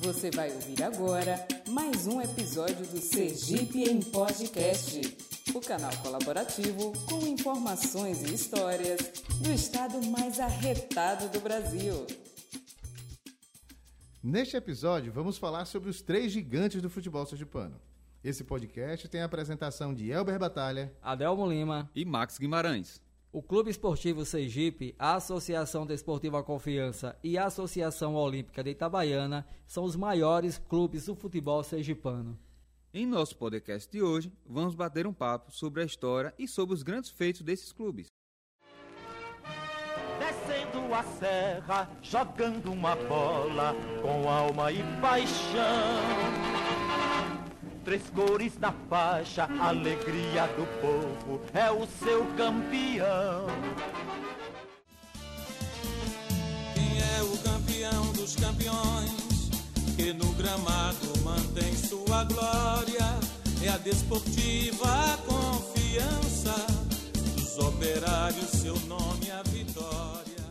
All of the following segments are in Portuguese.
Você vai ouvir agora mais um episódio do Sergipe em Podcast, o canal colaborativo com informações e histórias do estado mais arretado do Brasil. Neste episódio, vamos falar sobre os três gigantes do futebol sergipano. Esse podcast tem a apresentação de Elber Batalha, Adelmo Lima e Max Guimarães. O Clube Esportivo Sergipe, a Associação Desportiva Confiança e a Associação Olímpica de Itabaiana são os maiores clubes do futebol sergipano. Em nosso podcast de hoje, vamos bater um papo sobre a história e sobre os grandes feitos desses clubes. Descendo a serra, jogando uma bola com alma e paixão. Três cores na faixa, alegria do povo, é o seu campeão. Quem é o campeão dos campeões? Que no gramado mantém sua glória. É a desportiva confiança dos operários, seu nome é a vitória.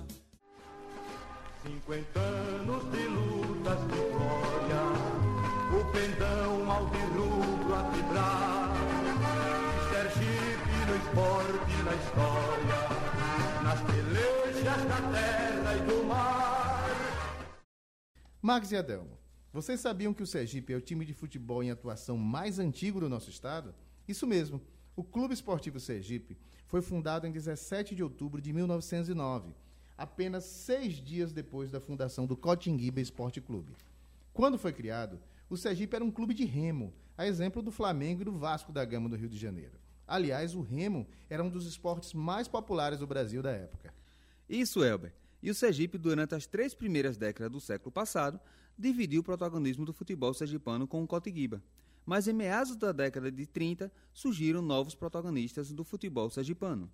Cinquenta anos de lutas de glória o pendão alvirrubro a vibrar. Sergipe no esporte e na história, nas pelejas da terra e do mar. Max e Adelmo, vocês sabiam que o Sergipe é o time de futebol em atuação mais antigo do nosso estado? Isso mesmo. O Clube Esportivo Sergipe foi fundado em 17 de outubro de 1909, apenas seis dias depois da fundação do Cotinguiba Esporte Clube. Quando foi criado, o Sergipe era um clube de remo, a exemplo do Flamengo e do Vasco da Gama do Rio de Janeiro. Aliás, o remo era um dos esportes mais populares do Brasil da época. Isso, Elber. E o Sergipe, durante as três primeiras décadas do século passado, dividiu o protagonismo do futebol sergipano com o Cotiguiba. Mas em meados da década de 30, surgiram novos protagonistas do futebol sergipano.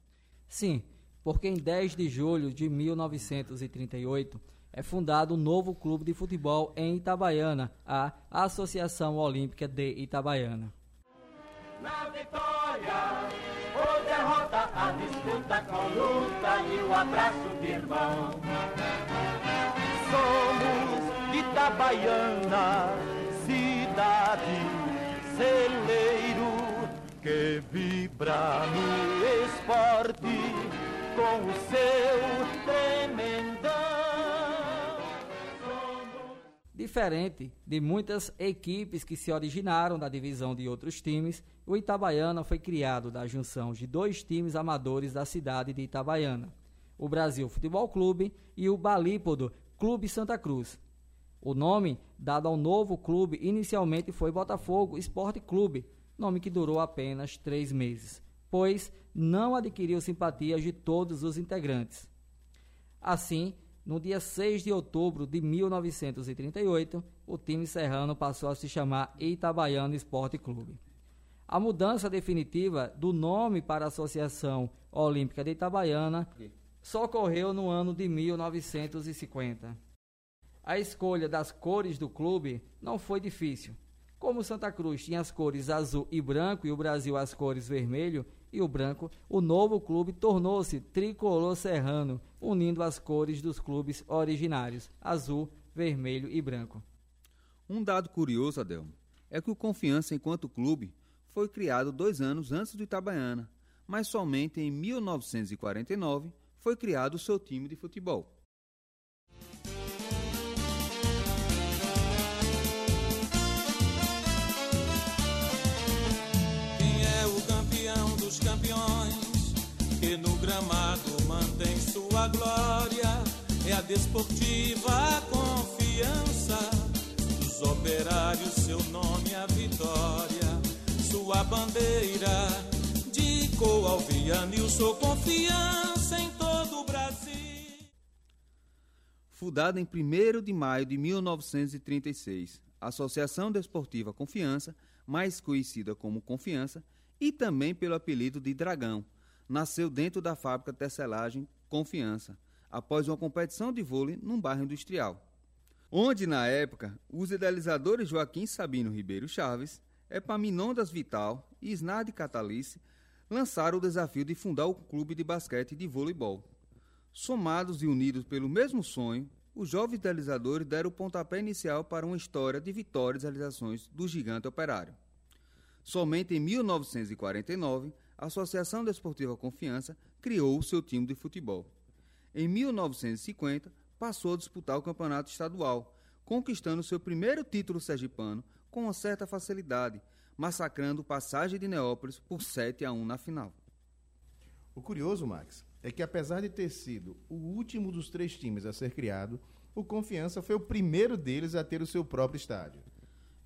Sim, porque em 10 de julho de 1938 é fundado um novo clube de futebol em Itabaiana, a Associação Olímpica de Itabaiana. Na vitória ou derrota, a disputa com luta e o abraço de irmão. Somos Itabaiana, cidade, celeiro, que vibra no esporte com o seu tremendão. Diferente de muitas equipes que se originaram da divisão de outros times, o Itabaiana foi criado da junção de dois times amadores da cidade de Itabaiana, o Brasil Futebol Clube e o Balípodo Clube Santa Cruz. O nome dado ao novo clube inicialmente foi Botafogo Esporte Clube, nome que durou apenas três meses, pois não adquiriu simpatias de todos os integrantes. Assim, no dia 6 de outubro de 1938, o time serrano passou a se chamar Itabaiano Esporte Clube. A mudança definitiva do nome para a Associação Olímpica de Itabaiana só ocorreu no ano de 1950. A escolha das cores do clube não foi difícil. Como Santa Cruz tinha as cores azul e branco e o Brasil as cores vermelho e o branco, o novo clube tornou-se tricolor serrano, unindo as cores dos clubes originários, azul, vermelho e branco. Um dado curioso, Adelmo, é que o Confiança enquanto clube foi criado dois anos antes do Itabaiana, mas somente em 1949 foi criado o seu time de futebol. Dos campeões, que no gramado mantém sua glória. É a desportiva confiança dos operários, seu nome é a vitória. Sua bandeira de Coalviano e o sou confiança em todo o Brasil. Fundada em 1 de maio de 1936, a Associação Desportiva Confiança, mais conhecida como Confiança, e também pelo apelido de Dragão. Nasceu dentro da fábrica tecelagem Confiança, após uma competição de vôlei num bairro industrial. Onde, na época, os idealizadores Joaquim Sabino Ribeiro Chaves, Epaminondas Vital e Snardi Catalice lançaram o desafio de fundar o clube de basquete e de voleibol. Somados e unidos pelo mesmo sonho, os jovens idealizadores deram o pontapé inicial para uma história de vitórias e realizações do gigante operário. Somente em 1949, a Associação Desportiva Confiança criou o seu time de futebol. Em 1950, passou a disputar o campeonato estadual, conquistando seu primeiro título sergipano com uma certa facilidade, massacrando Passagem de Neópolis por 7 a 1 na final. O curioso, Max, é que apesar de ter sido o último dos três times a ser criado, o Confiança foi o primeiro deles a ter o seu próprio estádio.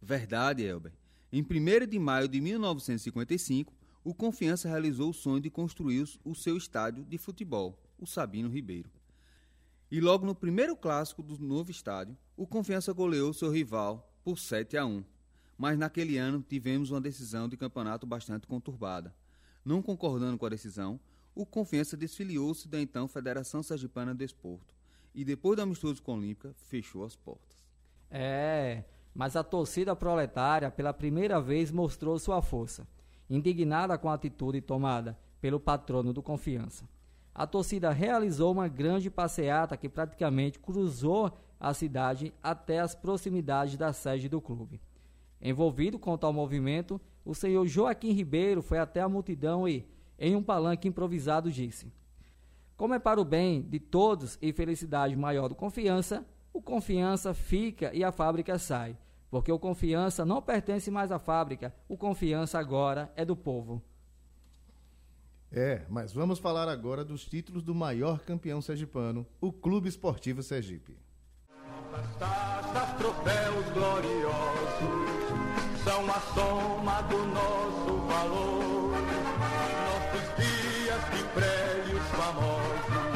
Verdade, Elber. Em 1 de maio de 1955, o Confiança realizou o sonho de construir o seu estádio de futebol, o Sabino Ribeiro. E logo no primeiro clássico do novo estádio, o Confiança goleou seu rival por 7 a 1. Mas naquele ano tivemos uma decisão de campeonato bastante conturbada. Não concordando com a decisão, o Confiança desfiliou-se da então Federação Sergipana de Desporto e depois da amistoso com a Olímpica fechou as portas. É, mas a torcida proletária pela primeira vez mostrou sua força, indignada com a atitude tomada pelo patrono do Confiança. A torcida realizou uma grande passeata que praticamente cruzou a cidade até as proximidades da sede do clube. Envolvido com tal movimento, o senhor Joaquim Ribeiro foi até a multidão e, em um palanque improvisado, disse: Como é para o bem de todos e felicidade maior do confiança, o confiança fica e a fábrica sai. Porque o confiança não pertence mais à fábrica, o confiança agora é do povo. É, mas vamos falar agora dos títulos do maior campeão sergipano, o Clube Esportivo Sergipe. Taças, troféus gloriosos são a soma do nosso valor. Nossos dias de prédios famosos,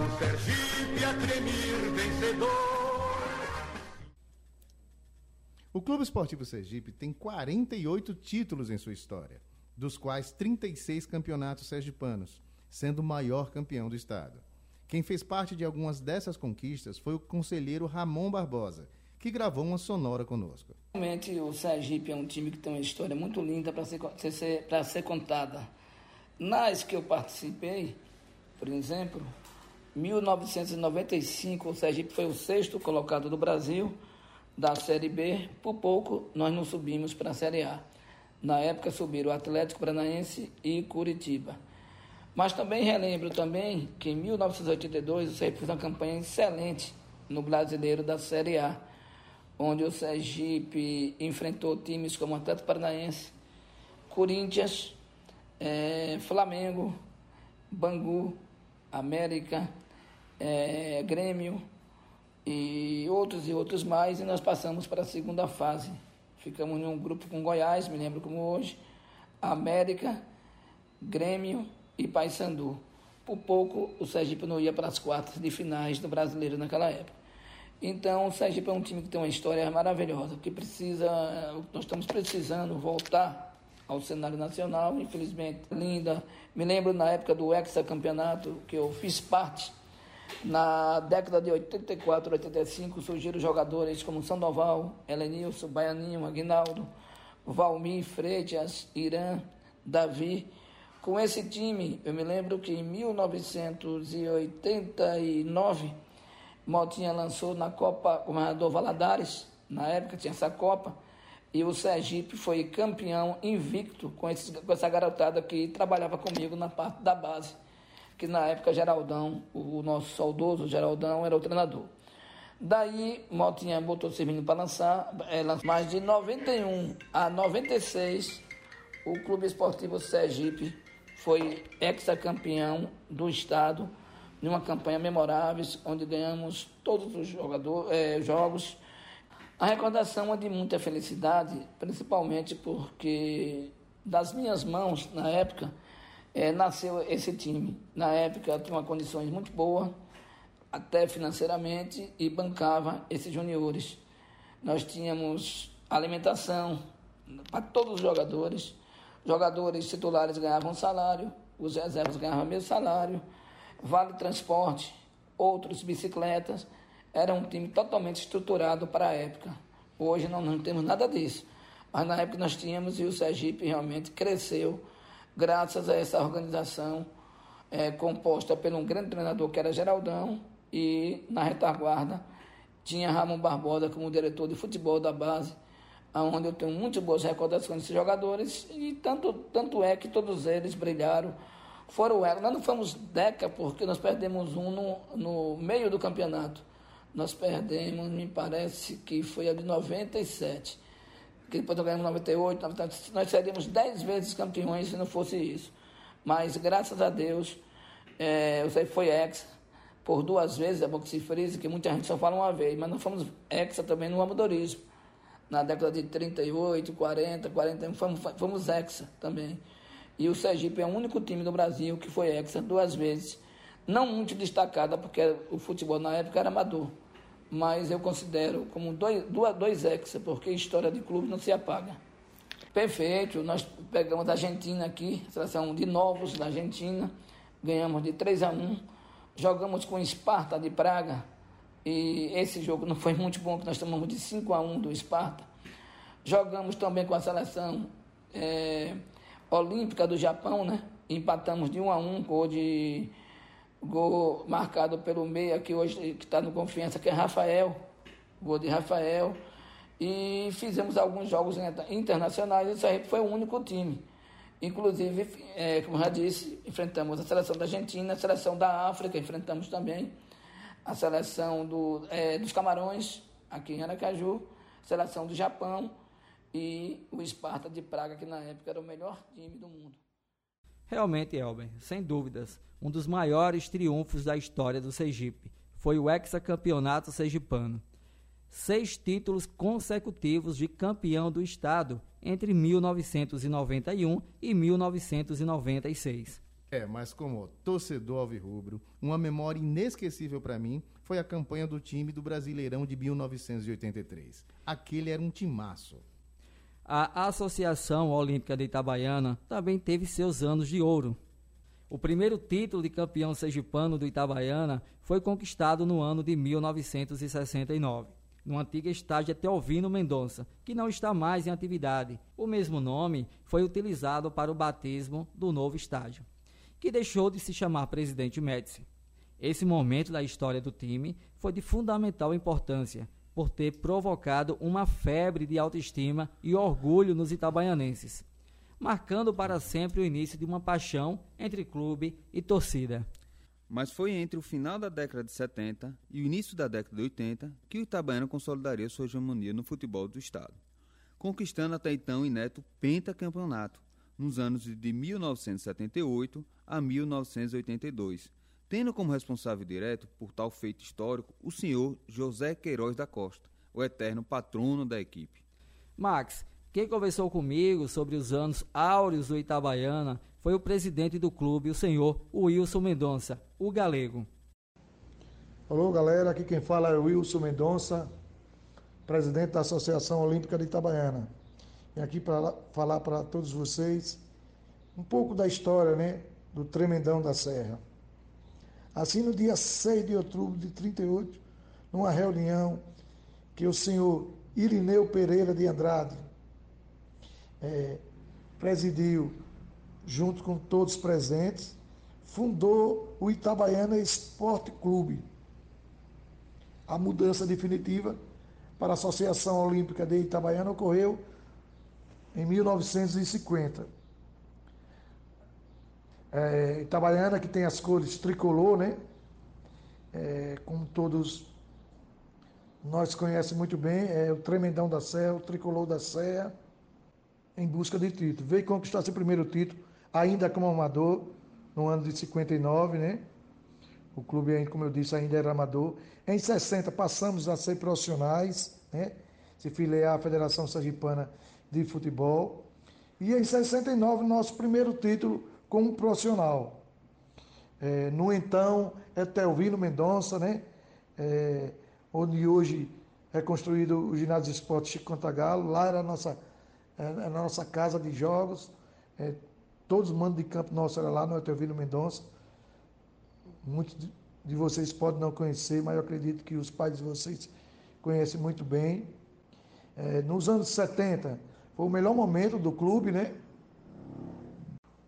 o Sergipe a tremir vencedor. O Clube Esportivo Sergipe tem 48 títulos em sua história, dos quais 36 campeonatos sergipanos, sendo o maior campeão do estado. Quem fez parte de algumas dessas conquistas foi o conselheiro Ramon Barbosa, que gravou uma sonora conosco. Realmente o Sergipe é um time que tem uma história muito linda para ser, ser, ser contada. Nas que eu participei, por exemplo, 1995 o Sergipe foi o sexto colocado do Brasil da Série B. Por pouco nós não subimos para a Série A. Na época subiram o Atlético Paranaense e Curitiba. Mas também relembro também que em 1982 o Sergipe fez uma campanha excelente no Brasileiro da Série A onde o Sergipe enfrentou times como Atlético Paranaense, Corinthians, é, Flamengo, Bangu, América, é, Grêmio e outros e outros mais, e nós passamos para a segunda fase. Ficamos em um grupo com Goiás, me lembro como hoje, América, Grêmio e Paysandu. Por pouco o Sergipe não ia para as quartas de finais do brasileiro naquela época. Então, o Sergipe é um time que tem uma história maravilhosa, que precisa, nós estamos precisando voltar ao cenário nacional, infelizmente, linda. Me lembro na época do hexacampeonato, que eu fiz parte, na década de 84, 85, surgiram jogadores como Sandoval, Helenilson, Baianinho, Aguinaldo, Valmir, Freitas, Irã, Davi. Com esse time, eu me lembro que em 1989, Motinha lançou na Copa Governador Valadares, na época tinha essa Copa, e o Sergipe foi campeão invicto com, com essa garotada que trabalhava comigo na parte da base, que na época Geraldão, o nosso saudoso Geraldão, era o treinador. Daí, Motinha botou o Sergipe para lançar, ela, mais de 91 a 96, o Clube Esportivo Sergipe foi ex-campeão do estado, numa campanha memorável, onde ganhamos todos os jogador, é, jogos. A recordação é de muita felicidade, principalmente porque das minhas mãos, na época, é, nasceu esse time. Na época, tinha condições muito boas, até financeiramente, e bancava esses juniores. Nós tínhamos alimentação para todos os jogadores. Jogadores titulares ganhavam salário, os reservas ganhavam mesmo salário Vale Transporte, outros bicicletas. Era um time totalmente estruturado para a época. Hoje não, não temos nada disso. Mas na época nós tínhamos e o Sergipe realmente cresceu graças a essa organização é, composta por um grande treinador que era Geraldão e na retaguarda tinha Ramon Barbosa como diretor de futebol da base, onde eu tenho muito boas recordações desses jogadores e tanto, tanto é que todos eles brilharam. Foram ela. Nós não fomos Deca porque nós perdemos um no, no meio do campeonato. Nós perdemos, me parece que foi a de 97. Que depois nós ganhamos 98, 98. Nós seríamos 10 vezes campeões se não fosse isso. Mas graças a Deus, é, eu sei que foi ex por duas vezes, é bom que se frise, que muita gente só fala uma vez, mas nós fomos exa também no amadorismo. Na década de 38, 40, 41, fomos, fomos exa também. E o Sergipe é o único time do Brasil que foi hexa duas vezes. Não muito destacada, porque o futebol na época era amador. Mas eu considero como dois, dois, hexa, porque história de clube não se apaga. Perfeito, nós pegamos a Argentina aqui, seleção de novos da Argentina, ganhamos de 3 a 1, jogamos com Esparta de Praga, e esse jogo não foi muito bom, que nós tomamos de 5 a 1 do Esparta. Jogamos também com a seleção é, Olímpica do Japão, né? Empatamos de 1 a 1, gol de gol marcado pelo meia que hoje que está no confiança, que é Rafael, gol de Rafael. E fizemos alguns jogos internacionais, isso aí foi o único time. Inclusive, é, como já disse, enfrentamos a seleção da Argentina, a seleção da África, enfrentamos também a seleção do, é, dos Camarões, aqui em Aracaju, seleção do Japão e o Esparta de Praga, que na época era o melhor time do mundo. Realmente, Elber, sem dúvidas, um dos maiores triunfos da história do Sergipe foi o hexacampeonato sergipano. Seis títulos consecutivos de campeão do estado entre 1991 e 1996. É, mas como torcedor alvirrubro, uma memória inesquecível para mim foi a campanha do time do Brasileirão de 1983. Aquele era um timaço. A Associação Olímpica de Itabaiana também teve seus anos de ouro. O primeiro título de campeão sergipano do Itabaiana foi conquistado no ano de 1969, no antigo estádio Teovino Mendonça, que não está mais em atividade. O mesmo nome foi utilizado para o batismo do novo estádio, que deixou de se chamar Presidente Médici. Esse momento da história do time foi de fundamental importância, por ter provocado uma febre de autoestima e orgulho nos itabaianenses, marcando para sempre o início de uma paixão entre clube e torcida. Mas foi entre o final da década de 70 e o início da década de 80 que o Itabaiana consolidaria sua hegemonia no futebol do estado, conquistando até então o inédito pentacampeonato nos anos de 1978 a 1982, tendo como responsável direto por tal feito histórico o senhor José Queiroz da Costa, o eterno patrono da equipe. Max, quem conversou comigo sobre os anos áureos do Itabaiana foi o presidente do clube, o senhor Wilson Mendonça, o galego. Alô, galera, aqui quem fala é o Wilson Mendonça, presidente da Associação Olímpica de Itabaiana. Vim aqui para falar para todos vocês um pouco da história, né, do Tremendão da Serra. Assim, no dia 6 de outubro de 38, numa reunião que o senhor Irineu Pereira de Andrade é, presidiu, junto com todos presentes, fundou o Itabaiana Esporte Clube. A mudança definitiva para a Associação Olímpica de Itabaiana ocorreu em 1950 é, Itabaiana, que tem as cores tricolor, né? É, como todos nós conhecemos muito bem, é o Tremendão da Serra, o Tricolor da Serra, em busca de título. Veio conquistar seu primeiro título, ainda como amador, no ano de 59, né? O clube, como eu disse, ainda era amador. Em 60 passamos a ser profissionais, né? Se filiar à Federação Sergipana de Futebol. E em 69, nosso primeiro título como profissional. É, no então, Etelvino Mendonça, né? É, onde hoje é construído o ginásio de esporte Chico Cantagalo, lá era a nossa, era é, a nossa casa de jogos, é, todos os mandos de campo nossos eram lá no Etelvino Mendonça. Muitos de vocês podem não conhecer, mas eu acredito que os pais de vocês conhecem muito bem. É, nos anos 70, foi o melhor momento do clube, né?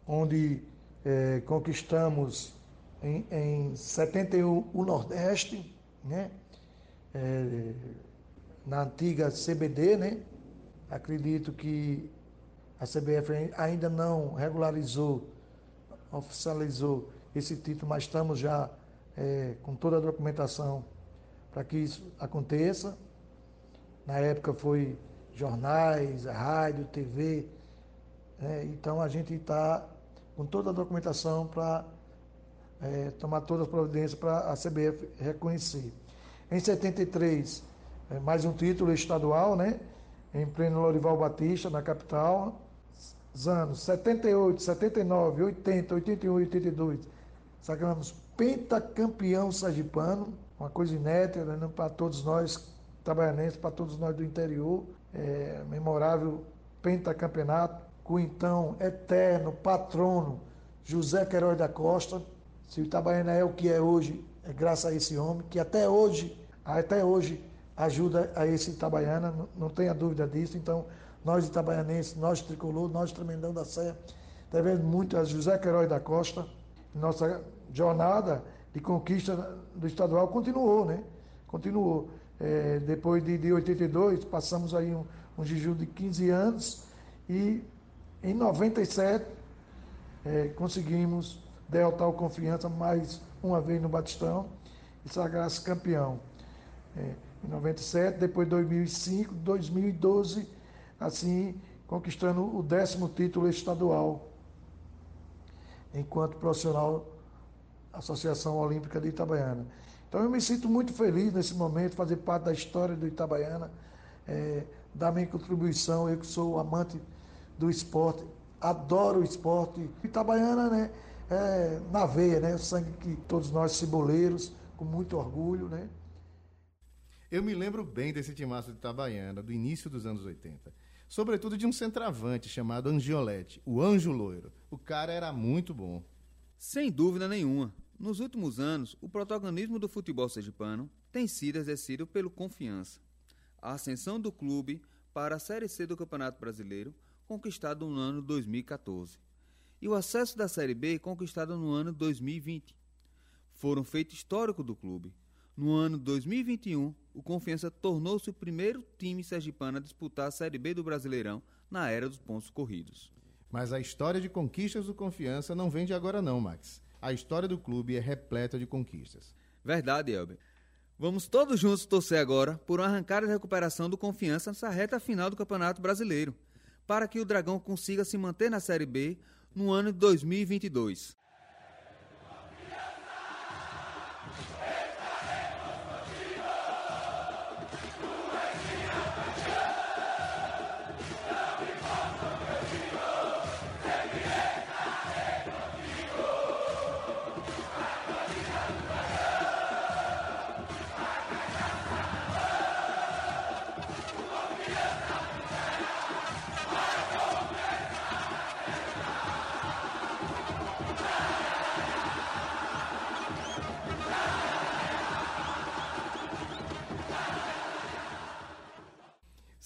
Onde é, conquistamos em, em 71 o Nordeste, né? É, na antiga CBD, né? Acredito que a CBF ainda não regularizou, oficializou esse título, mas estamos já é, com toda a documentação para que isso aconteça. Na época foi jornais, rádio, TV. Né? Então a gente está com toda a documentação para é, tomar todas as providências para a CBF reconhecer. Em 73, é, mais um título estadual, né? Em pleno Lorival Batista, na capital. Os anos 78, 79, 80, 81 e 82. Sacamos pentacampeão sergipano, uma coisa inédita né, para todos nós trabalhanenses, para todos nós do interior. É, memorável pentacampeonato, com então eterno patrono José Queiroz da Costa. Se o Itabaiana é o que é hoje, é graças a esse homem, que até hoje, até hoje, ajuda a esse Itabaiana, não, não tenha dúvida disso. Então, nós itabaianenses, nós tricolor, nós tremendão da Serra, devemos muito a José Queiroz da Costa. Nossa jornada de conquista do estadual continuou, né? Continuou. É, depois de, de 82, passamos aí um, um jejum de 15 anos e em 97 é, conseguimos derrotar o Confiança mais uma vez no Batistão e sagrar-se campeão. É, em 97, depois 2005, 2012, assim conquistando o décimo título estadual enquanto profissional Associação Olímpica de Itabaiana. Então eu me sinto muito feliz nesse momento, fazer parte da história do Itabaiana, é, dar minha contribuição, eu que sou amante do esporte, adoro o esporte. Itabaiana, né, é, na veia, né, o sangue que todos nós ciboleiros, com muito orgulho, né. Eu me lembro bem desse timaço de Itabaiana, do início dos anos 80. Sobretudo de um centroavante chamado Angiolete, o Anjo Loiro. O cara era muito bom. Sem dúvida nenhuma. Nos últimos anos, o protagonismo do futebol sergipano tem sido exercido pelo Confiança. A ascensão do clube para a Série C do Campeonato Brasileiro, conquistado no ano 2014, e o acesso da Série B, conquistado no ano 2020. Foram feito histórico do clube. No ano 2021, o Confiança tornou-se o primeiro time sergipano a disputar a Série B do Brasileirão na era dos pontos corridos. Mas a história de conquistas do Confiança não vem de agora não, Max. A história do clube é repleta de conquistas. Verdade, Elber. Vamos todos juntos torcer agora por uma arrancada de recuperação do Confiança nessa reta final do Campeonato Brasileiro, para que o Dragão consiga se manter na Série B no ano de 2022.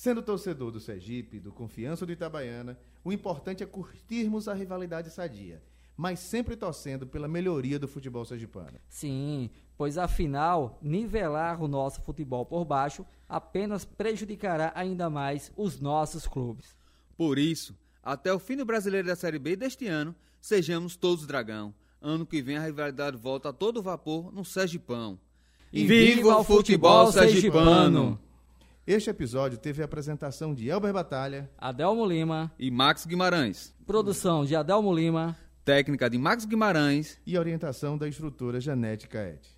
Sendo torcedor do Sergipe, do Confiança do Itabaiana, o importante é curtirmos a rivalidade sadia, mas sempre torcendo pela melhoria do futebol sergipano. Sim, pois afinal, nivelar o nosso futebol por baixo apenas prejudicará ainda mais os nossos clubes. Por isso, até o fim do Brasileiro da Série B deste ano, sejamos todos dragão. Ano que vem a rivalidade volta a todo vapor no Sergipão. E viva o futebol sergipano! Este episódio teve a apresentação de Elber Batalha, Adelmo Lima, E Max Guimarães. produção de Adelmo Lima, Técnica de Max Guimarães. e orientação da instrutora Janete Caete.